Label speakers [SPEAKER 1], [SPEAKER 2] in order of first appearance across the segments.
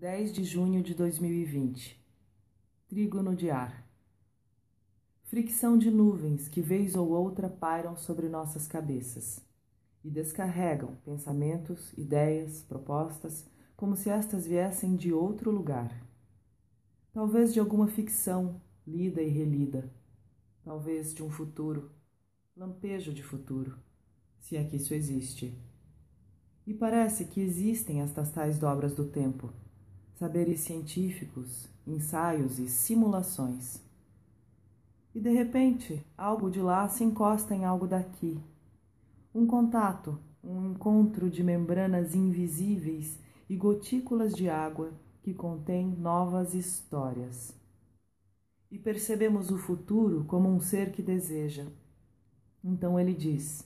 [SPEAKER 1] 10 de junho de 2020 Trígono de ar Fricção de nuvens que vez ou outra pairam sobre nossas cabeças e descarregam pensamentos, ideias, propostas, como se estas viessem de outro lugar. Talvez de alguma ficção lida e relida, talvez de um futuro, lampejo de futuro, se é que isso existe. E parece que existem estas tais dobras do tempo saberes científicos, ensaios e simulações. E de repente, algo de lá se encosta em algo daqui. Um contato, um encontro de membranas invisíveis e gotículas de água que contém novas histórias. E percebemos o futuro como um ser que deseja. Então ele diz,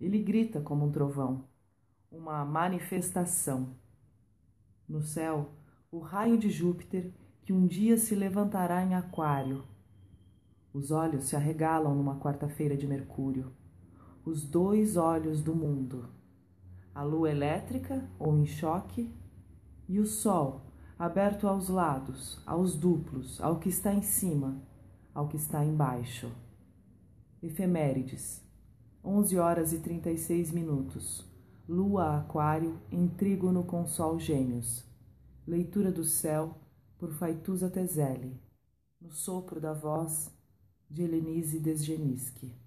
[SPEAKER 1] ele grita como um trovão, uma manifestação. No céu, o raio de Júpiter que um dia se levantará em Aquário. Os olhos se arregalam numa quarta-feira de Mercúrio, os dois olhos do mundo, a lua elétrica ou em choque e o sol aberto aos lados, aos duplos, ao que está em cima, ao que está embaixo. Efemérides, 11 horas e 36 minutos. Lua Aquário em trígono com Sol Gêmeos. Leitura do céu por Faituza Tezelli, no sopro da voz de Helenise Desgeniski.